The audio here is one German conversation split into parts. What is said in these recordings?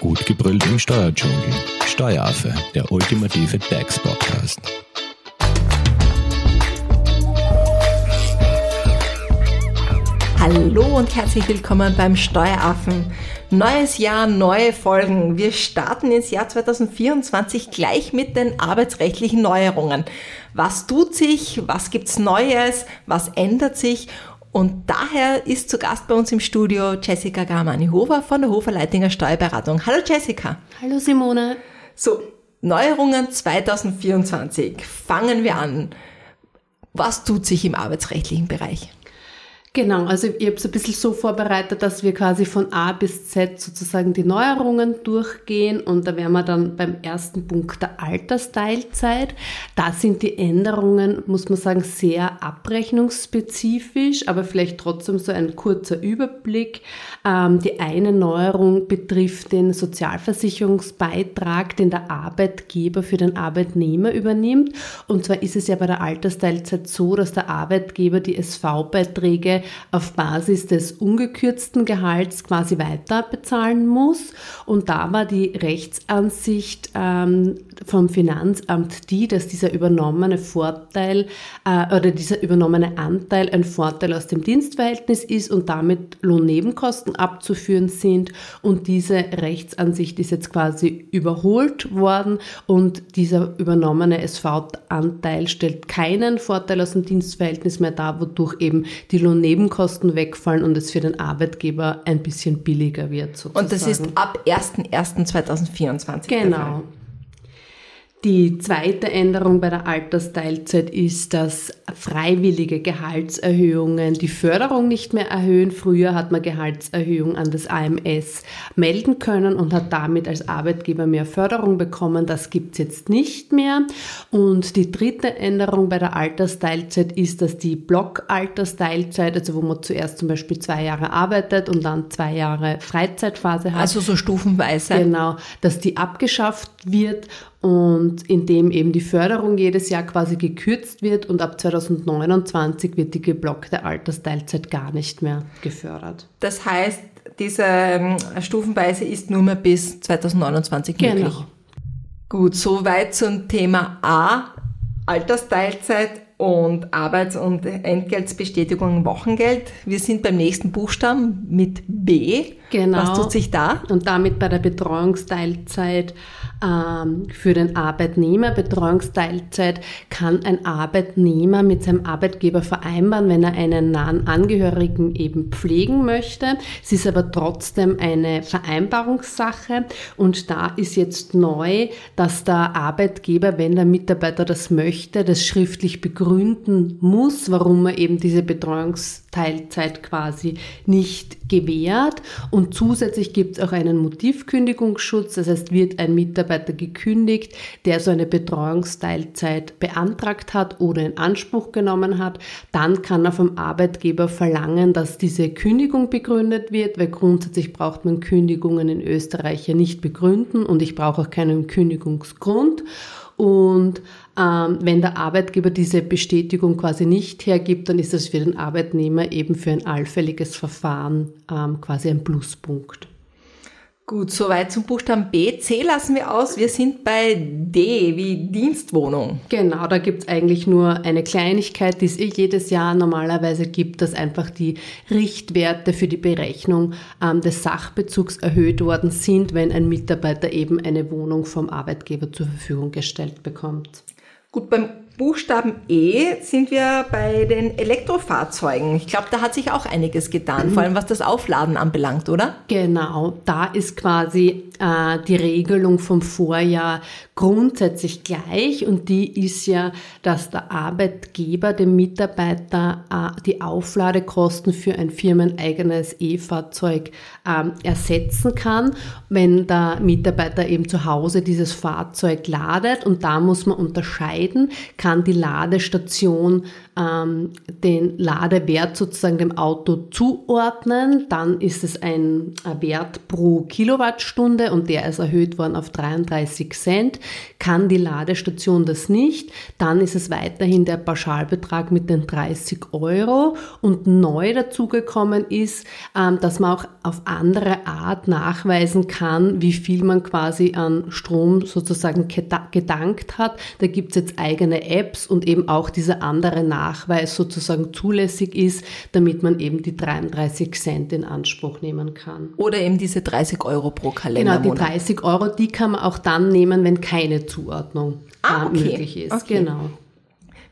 Gut gebrüllt im Steuerdschungel. Steueraffe, der ultimative DAX-Podcast. Hallo und herzlich willkommen beim Steueraffen. Neues Jahr, neue Folgen. Wir starten ins Jahr 2024 gleich mit den arbeitsrechtlichen Neuerungen. Was tut sich? Was gibt's Neues? Was ändert sich? Und daher ist zu Gast bei uns im Studio Jessica Garmani-Hofer von der Hofer Leitinger Steuerberatung. Hallo Jessica. Hallo Simone. So, Neuerungen 2024. Fangen wir an. Was tut sich im arbeitsrechtlichen Bereich? Genau, also ich habe es ein bisschen so vorbereitet, dass wir quasi von A bis Z sozusagen die Neuerungen durchgehen und da wären wir dann beim ersten Punkt der Altersteilzeit. Da sind die Änderungen, muss man sagen, sehr abrechnungsspezifisch, aber vielleicht trotzdem so ein kurzer Überblick. Ähm, die eine Neuerung betrifft den Sozialversicherungsbeitrag, den der Arbeitgeber für den Arbeitnehmer übernimmt. Und zwar ist es ja bei der Altersteilzeit so, dass der Arbeitgeber die SV-Beiträge auf Basis des ungekürzten Gehalts quasi weiter bezahlen muss. Und da war die Rechtsansicht ähm, vom Finanzamt die, dass dieser übernommene Vorteil äh, oder dieser übernommene Anteil ein Vorteil aus dem Dienstverhältnis ist und damit Lohnnebenkosten abzuführen sind. Und diese Rechtsansicht ist jetzt quasi überholt worden und dieser übernommene SV-Anteil stellt keinen Vorteil aus dem Dienstverhältnis mehr dar, wodurch eben die Lohnnebenkosten Nebenkosten wegfallen und es für den Arbeitgeber ein bisschen billiger wird. Sozusagen. Und das ist ab 01.01.2024. Genau. Die zweite Änderung bei der Altersteilzeit ist, dass freiwillige Gehaltserhöhungen die Förderung nicht mehr erhöhen. Früher hat man Gehaltserhöhung an das AMS melden können und hat damit als Arbeitgeber mehr Förderung bekommen. Das gibt's jetzt nicht mehr. Und die dritte Änderung bei der Altersteilzeit ist, dass die Blockaltersteilzeit, also wo man zuerst zum Beispiel zwei Jahre arbeitet und dann zwei Jahre Freizeitphase hat. Also so stufenweise. Genau, dass die abgeschafft wird und indem eben die Förderung jedes Jahr quasi gekürzt wird und ab 2029 wird die geblockte Altersteilzeit gar nicht mehr gefördert. Das heißt, diese ähm, Stufenweise ist nur mehr bis 2029 möglich. Genau. Gut, soweit zum Thema A, Altersteilzeit und Arbeits- und Entgeltsbestätigung Wochengeld. Wir sind beim nächsten Buchstaben mit B. Genau. Was tut sich da? Und damit bei der Betreuungsteilzeit für den Arbeitnehmer. Betreuungsteilzeit kann ein Arbeitnehmer mit seinem Arbeitgeber vereinbaren, wenn er einen nahen Angehörigen eben pflegen möchte. Es ist aber trotzdem eine Vereinbarungssache und da ist jetzt neu, dass der Arbeitgeber, wenn der Mitarbeiter das möchte, das schriftlich begründen muss, warum er eben diese Betreuungsteilzeit quasi nicht gewährt. Und zusätzlich gibt es auch einen Motivkündigungsschutz, das heißt, wird ein Mitarbeiter gekündigt, der so eine Betreuungsteilzeit beantragt hat oder in Anspruch genommen hat, dann kann er vom Arbeitgeber verlangen, dass diese Kündigung begründet wird, weil grundsätzlich braucht man Kündigungen in Österreich ja nicht begründen und ich brauche auch keinen Kündigungsgrund. Und ähm, wenn der Arbeitgeber diese Bestätigung quasi nicht hergibt, dann ist das für den Arbeitnehmer eben für ein allfälliges Verfahren ähm, quasi ein Pluspunkt. Gut, soweit zum Buchstaben B. C lassen wir aus. Wir sind bei D wie Dienstwohnung. Genau, da gibt's eigentlich nur eine Kleinigkeit, die es eh jedes Jahr normalerweise gibt, dass einfach die Richtwerte für die Berechnung ähm, des Sachbezugs erhöht worden sind, wenn ein Mitarbeiter eben eine Wohnung vom Arbeitgeber zur Verfügung gestellt bekommt. Gut, beim Buchstaben E sind wir bei den Elektrofahrzeugen. Ich glaube, da hat sich auch einiges getan, vor allem was das Aufladen anbelangt, oder? Genau, da ist quasi äh, die Regelung vom Vorjahr grundsätzlich gleich und die ist ja, dass der Arbeitgeber dem Mitarbeiter äh, die Aufladekosten für ein firmeneigenes E-Fahrzeug äh, ersetzen kann, wenn der Mitarbeiter eben zu Hause dieses Fahrzeug ladet und da muss man unterscheiden, kann die Ladestation ähm, den Ladewert sozusagen dem Auto zuordnen. Dann ist es ein Wert pro Kilowattstunde und der ist erhöht worden auf 33 Cent. Kann die Ladestation das nicht, dann ist es weiterhin der Pauschalbetrag mit den 30 Euro. Und neu dazugekommen ist, ähm, dass man auch auf andere Art nachweisen kann, wie viel man quasi an Strom sozusagen gedankt hat. Da gibt es jetzt eigene Apps und eben auch diese andere Nachweis sozusagen zulässig ist, damit man eben die 33 Cent in Anspruch nehmen kann. Oder eben diese 30 Euro pro Kalender. Genau, die 30 Euro, die kann man auch dann nehmen, wenn keine Zuordnung ah, äh, okay. möglich ist. Okay. Genau.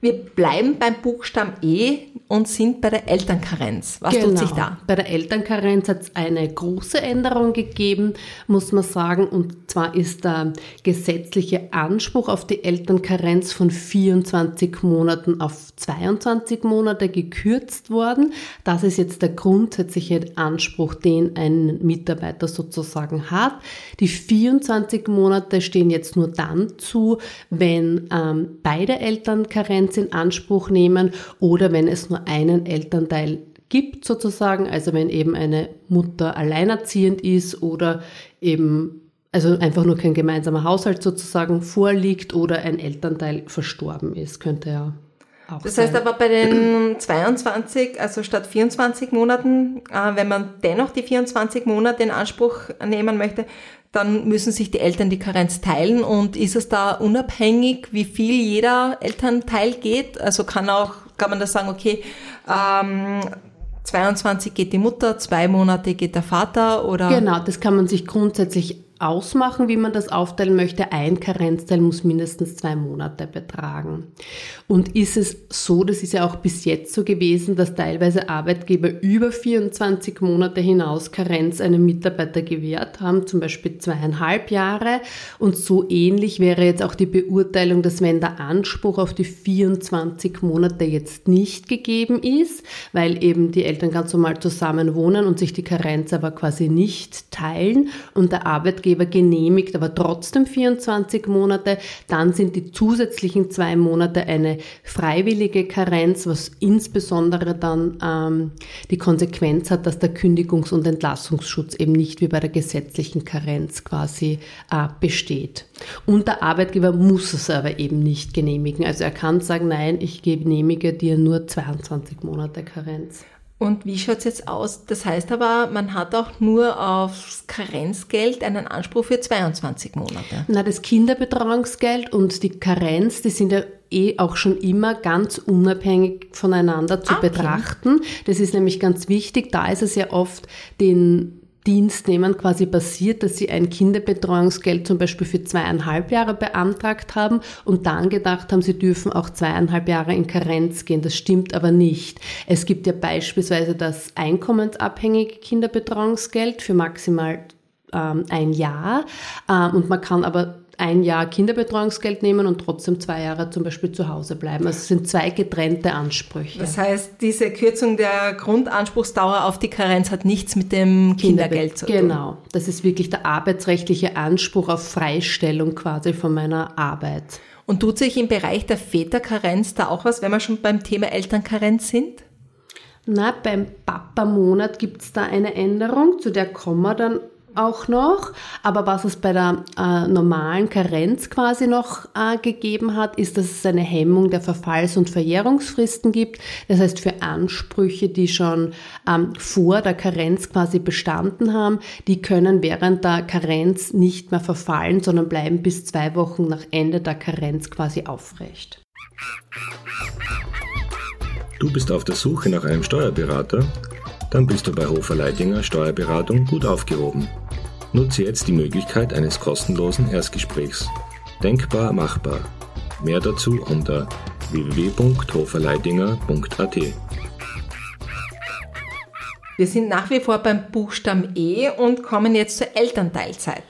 Wir bleiben beim Buchstaben E und sind bei der Elternkarenz. Was genau. tut sich da? Bei der Elternkarenz hat es eine große Änderung gegeben, muss man sagen. Und zwar ist der gesetzliche Anspruch auf die Elternkarenz von 24 Monaten auf 22 Monate gekürzt worden. Das ist jetzt der grundsätzliche Anspruch, den ein Mitarbeiter sozusagen hat. Die 24 Monate stehen jetzt nur dann zu, wenn ähm, beide Elternkarenz Elternteils in Anspruch nehmen oder wenn es nur einen Elternteil gibt sozusagen, also wenn eben eine Mutter alleinerziehend ist oder eben also einfach nur kein gemeinsamer Haushalt sozusagen vorliegt oder ein Elternteil verstorben ist, könnte ja auch Das heißt aber bei den 22, also statt 24 Monaten, äh, wenn man dennoch die 24 Monate in Anspruch nehmen möchte, dann müssen sich die Eltern die Karenz teilen und ist es da unabhängig, wie viel jeder Elternteil geht? Also kann auch, kann man da sagen, okay, ähm, 22 geht die Mutter, zwei Monate geht der Vater oder? Genau, das kann man sich grundsätzlich ausmachen, wie man das aufteilen möchte. Ein Karenzteil muss mindestens zwei Monate betragen. Und ist es so, das ist ja auch bis jetzt so gewesen, dass teilweise Arbeitgeber über 24 Monate hinaus Karenz einem Mitarbeiter gewährt haben, zum Beispiel zweieinhalb Jahre. Und so ähnlich wäre jetzt auch die Beurteilung, dass wenn der Anspruch auf die 24 Monate jetzt nicht gegeben ist, weil eben die Eltern ganz normal zusammen wohnen und sich die Karenz aber quasi nicht teilen und der Arbeitgeber Arbeitgeber genehmigt, aber trotzdem 24 Monate. Dann sind die zusätzlichen zwei Monate eine freiwillige Karenz, was insbesondere dann ähm, die Konsequenz hat, dass der Kündigungs- und Entlassungsschutz eben nicht wie bei der gesetzlichen Karenz quasi äh, besteht. Und der Arbeitgeber muss es aber eben nicht genehmigen. Also er kann sagen, nein, ich genehmige dir nur 22 Monate Karenz. Und wie schaut es jetzt aus? Das heißt aber, man hat auch nur aufs Karenzgeld einen Anspruch für 22 Monate. Na, das Kinderbetreuungsgeld und die Karenz, die sind ja eh auch schon immer ganz unabhängig voneinander zu okay. betrachten. Das ist nämlich ganz wichtig. Da ist es ja oft den Dienstnehmern quasi passiert, dass sie ein Kinderbetreuungsgeld zum Beispiel für zweieinhalb Jahre beantragt haben und dann gedacht haben, sie dürfen auch zweieinhalb Jahre in Karenz gehen. Das stimmt aber nicht. Es gibt ja beispielsweise das einkommensabhängige Kinderbetreuungsgeld für maximal ähm, ein Jahr ähm, und man kann aber ein Jahr Kinderbetreuungsgeld nehmen und trotzdem zwei Jahre zum Beispiel zu Hause bleiben. Also es sind zwei getrennte Ansprüche. Das heißt, diese Kürzung der Grundanspruchsdauer auf die Karenz hat nichts mit dem Kindergeld zu tun. Genau, das ist wirklich der arbeitsrechtliche Anspruch auf Freistellung quasi von meiner Arbeit. Und tut sich im Bereich der Väterkarenz da auch was, wenn wir schon beim Thema Elternkarenz sind? Na, beim Papa-Monat gibt es da eine Änderung, zu der kommen wir dann auch noch. Aber was es bei der äh, normalen Karenz quasi noch äh, gegeben hat, ist, dass es eine Hemmung der Verfalls- und Verjährungsfristen gibt. Das heißt, für Ansprüche, die schon ähm, vor der Karenz quasi bestanden haben, die können während der Karenz nicht mehr verfallen, sondern bleiben bis zwei Wochen nach Ende der Karenz quasi aufrecht. Du bist auf der Suche nach einem Steuerberater? Dann bist du bei Hofer Leidinger Steuerberatung gut aufgehoben. Nutze jetzt die Möglichkeit eines kostenlosen Erstgesprächs. Denkbar machbar. Mehr dazu unter www.hoferleidinger.at. Wir sind nach wie vor beim Buchstaben E und kommen jetzt zur Elternteilzeit.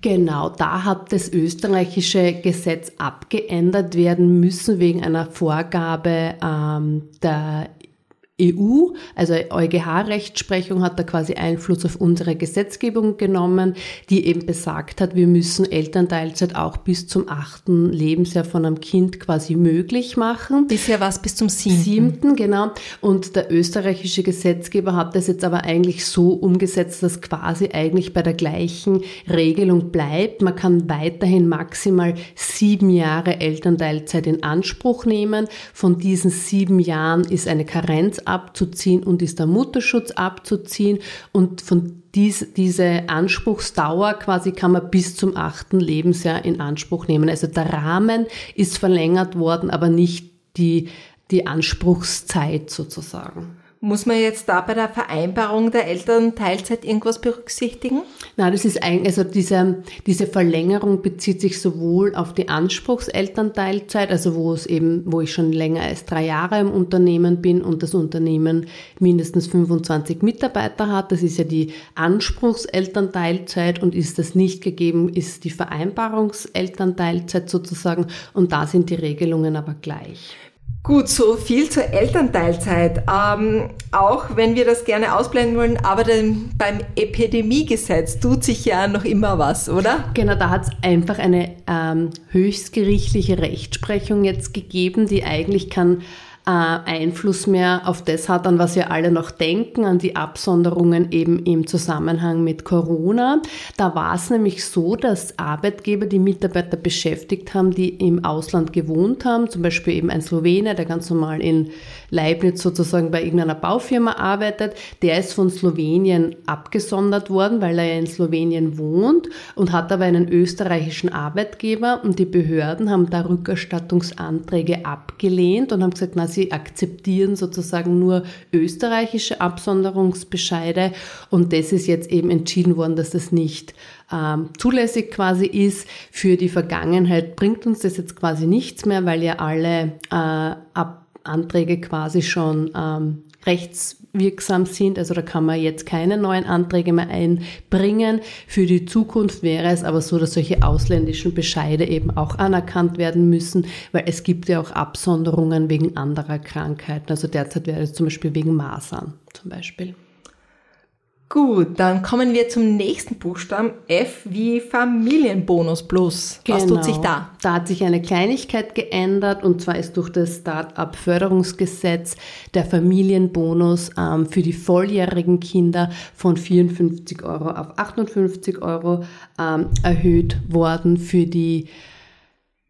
Genau, da hat das österreichische Gesetz abgeändert werden müssen wegen einer Vorgabe ähm, der EU, also EuGH-Rechtsprechung hat da quasi Einfluss auf unsere Gesetzgebung genommen, die eben besagt hat, wir müssen Elternteilzeit auch bis zum achten Lebensjahr von einem Kind quasi möglich machen. Bisher war es bis zum siebten. Siebten, genau. Und der österreichische Gesetzgeber hat das jetzt aber eigentlich so umgesetzt, dass quasi eigentlich bei der gleichen Regelung bleibt. Man kann weiterhin maximal sieben Jahre Elternteilzeit in Anspruch nehmen. Von diesen sieben Jahren ist eine Karenz abzuziehen und ist der Mutterschutz abzuziehen und von dies, diese Anspruchsdauer quasi kann man bis zum achten Lebensjahr in Anspruch nehmen. Also der Rahmen ist verlängert worden, aber nicht die, die Anspruchszeit sozusagen. Muss man jetzt da bei der Vereinbarung der Elternteilzeit irgendwas berücksichtigen? Nein, das ist eigentlich, also diese, diese Verlängerung bezieht sich sowohl auf die Anspruchselternteilzeit, also wo es eben, wo ich schon länger als drei Jahre im Unternehmen bin und das Unternehmen mindestens 25 Mitarbeiter hat. Das ist ja die Anspruchselternteilzeit und ist das nicht gegeben, ist die Vereinbarungselternteilzeit sozusagen und da sind die Regelungen aber gleich. Gut, so viel zur Elternteilzeit. Ähm, auch wenn wir das gerne ausblenden wollen, aber den, beim Epidemiegesetz tut sich ja noch immer was, oder? Genau, da hat es einfach eine ähm, höchstgerichtliche Rechtsprechung jetzt gegeben, die eigentlich kann äh, Einfluss mehr auf das hat, an was wir alle noch denken, an die Absonderungen eben im Zusammenhang mit Corona. Da war es nämlich so, dass Arbeitgeber die Mitarbeiter beschäftigt haben, die im Ausland gewohnt haben, zum Beispiel eben ein Slowener, der ganz normal in Leibniz sozusagen bei irgendeiner Baufirma arbeitet, der ist von Slowenien abgesondert worden, weil er ja in Slowenien wohnt und hat aber einen österreichischen Arbeitgeber und die Behörden haben da Rückerstattungsanträge abgelehnt und haben gesagt, na, sie akzeptieren sozusagen nur österreichische Absonderungsbescheide und das ist jetzt eben entschieden worden, dass das nicht ähm, zulässig quasi ist. Für die Vergangenheit bringt uns das jetzt quasi nichts mehr, weil ja alle äh, Anträge quasi schon ähm, rechtswirksam sind. Also da kann man jetzt keine neuen Anträge mehr einbringen. Für die Zukunft wäre es aber so, dass solche ausländischen Bescheide eben auch anerkannt werden müssen, weil es gibt ja auch Absonderungen wegen anderer Krankheiten. Also derzeit wäre es zum Beispiel wegen Masern zum Beispiel. Gut, dann kommen wir zum nächsten Buchstaben. F wie Familienbonus Plus. Was genau. tut sich da? Da hat sich eine Kleinigkeit geändert und zwar ist durch das Start-up-Förderungsgesetz der Familienbonus ähm, für die volljährigen Kinder von 54 Euro auf 58 Euro ähm, erhöht worden. Für die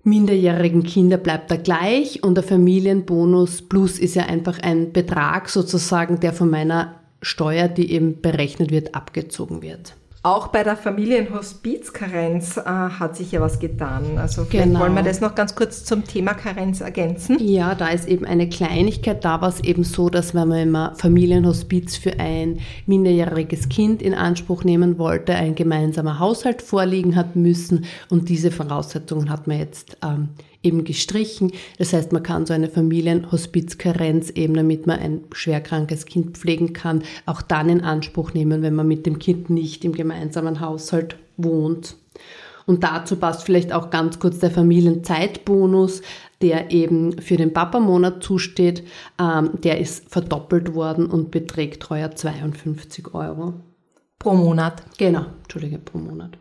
minderjährigen Kinder bleibt er gleich und der Familienbonus Plus ist ja einfach ein Betrag sozusagen, der von meiner Steuer, die eben berechnet wird, abgezogen wird. Auch bei der Familienhospizkarenz äh, hat sich ja was getan. Also vielleicht genau. wollen wir das noch ganz kurz zum Thema Karenz ergänzen. Ja, da ist eben eine Kleinigkeit. Da war es eben so, dass wenn man immer Familienhospiz für ein minderjähriges Kind in Anspruch nehmen wollte, ein gemeinsamer Haushalt vorliegen hat müssen. Und diese Voraussetzungen hat man jetzt ähm, eben gestrichen. Das heißt, man kann so eine Familienhospizkarenz eben, damit man ein schwerkrankes Kind pflegen kann, auch dann in Anspruch nehmen, wenn man mit dem Kind nicht im gemeinsamen Haushalt wohnt. Und dazu passt vielleicht auch ganz kurz der Familienzeitbonus, der eben für den Papamonat zusteht. Ähm, der ist verdoppelt worden und beträgt heuer 52 Euro. Pro Monat? Genau, Entschuldige, pro Monat.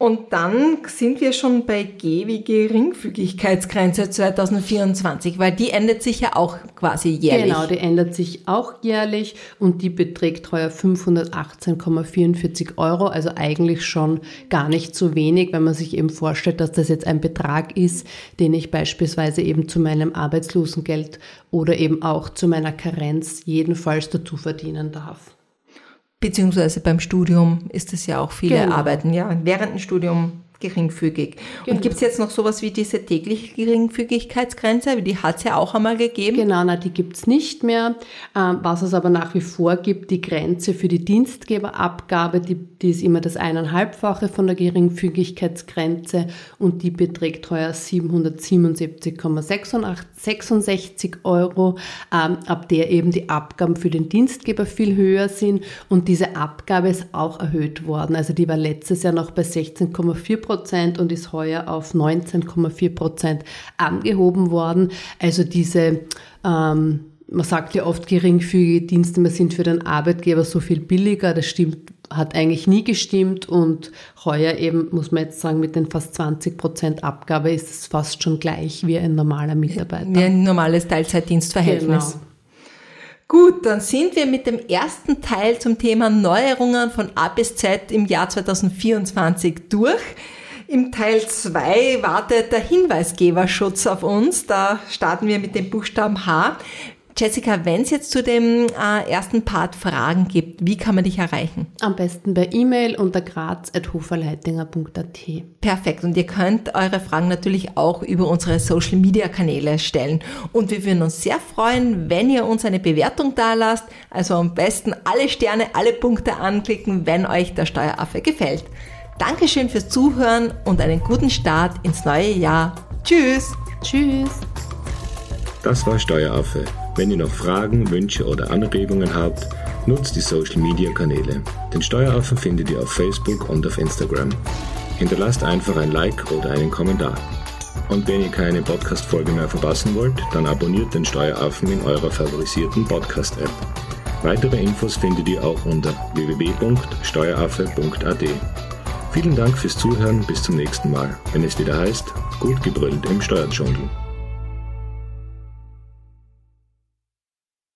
Und dann sind wir schon bei G wie Geringfügigkeitsgrenze 2024, weil die ändert sich ja auch quasi jährlich. Genau, die ändert sich auch jährlich und die beträgt heuer 518,44 Euro, also eigentlich schon gar nicht so wenig, wenn man sich eben vorstellt, dass das jetzt ein Betrag ist, den ich beispielsweise eben zu meinem Arbeitslosengeld oder eben auch zu meiner Karenz jedenfalls dazu verdienen darf. Beziehungsweise beim Studium ist es ja auch viele genau. Arbeiten, ja, während dem Studium geringfügig. Genau. Und gibt es jetzt noch sowas wie diese tägliche Geringfügigkeitsgrenze? Die hat es ja auch einmal gegeben. Genau, na, die gibt es nicht mehr. Ähm, was es aber nach wie vor gibt, die Grenze für die Dienstgeberabgabe, die, die ist immer das eineinhalbfache von der Geringfügigkeitsgrenze und die beträgt heuer 777,66 Euro, ähm, ab der eben die Abgaben für den Dienstgeber viel höher sind und diese Abgabe ist auch erhöht worden. Also die war letztes Jahr noch bei 16,4 Prozent und ist heuer auf 19,4 Prozent angehoben worden. Also diese ähm, man sagt ja oft, geringfügige Dienste sind für den Arbeitgeber so viel billiger. Das stimmt, hat eigentlich nie gestimmt und heuer eben, muss man jetzt sagen, mit den fast 20 Prozent Abgabe ist es fast schon gleich wie ein normaler Mitarbeiter. Wie ein normales Teilzeitdienstverhältnis. Genau. Gut, dann sind wir mit dem ersten Teil zum Thema Neuerungen von A bis Z im Jahr 2024 durch. Im Teil 2 wartet der Hinweisgeberschutz auf uns. Da starten wir mit dem Buchstaben H. Jessica, wenn es jetzt zu dem äh, ersten Part Fragen gibt, wie kann man dich erreichen? Am besten per E-Mail unter graz.hoferleitinger.at. Perfekt. Und ihr könnt eure Fragen natürlich auch über unsere Social Media Kanäle stellen. Und wir würden uns sehr freuen, wenn ihr uns eine Bewertung da lasst. Also am besten alle Sterne, alle Punkte anklicken, wenn euch der Steueraffe gefällt. Dankeschön fürs Zuhören und einen guten Start ins neue Jahr. Tschüss. Tschüss. Das war Steueraffe wenn ihr noch Fragen, Wünsche oder Anregungen habt, nutzt die Social Media Kanäle. Den Steueraffen findet ihr auf Facebook und auf Instagram. Hinterlasst einfach ein Like oder einen Kommentar. Und wenn ihr keine Podcast-Folge mehr verpassen wollt, dann abonniert den Steueraffen in eurer favorisierten Podcast-App. Weitere Infos findet ihr auch unter www.steueraffe.at. Vielen Dank fürs Zuhören, bis zum nächsten Mal, wenn es wieder heißt, gut gebrüllt im Steuerdschungel.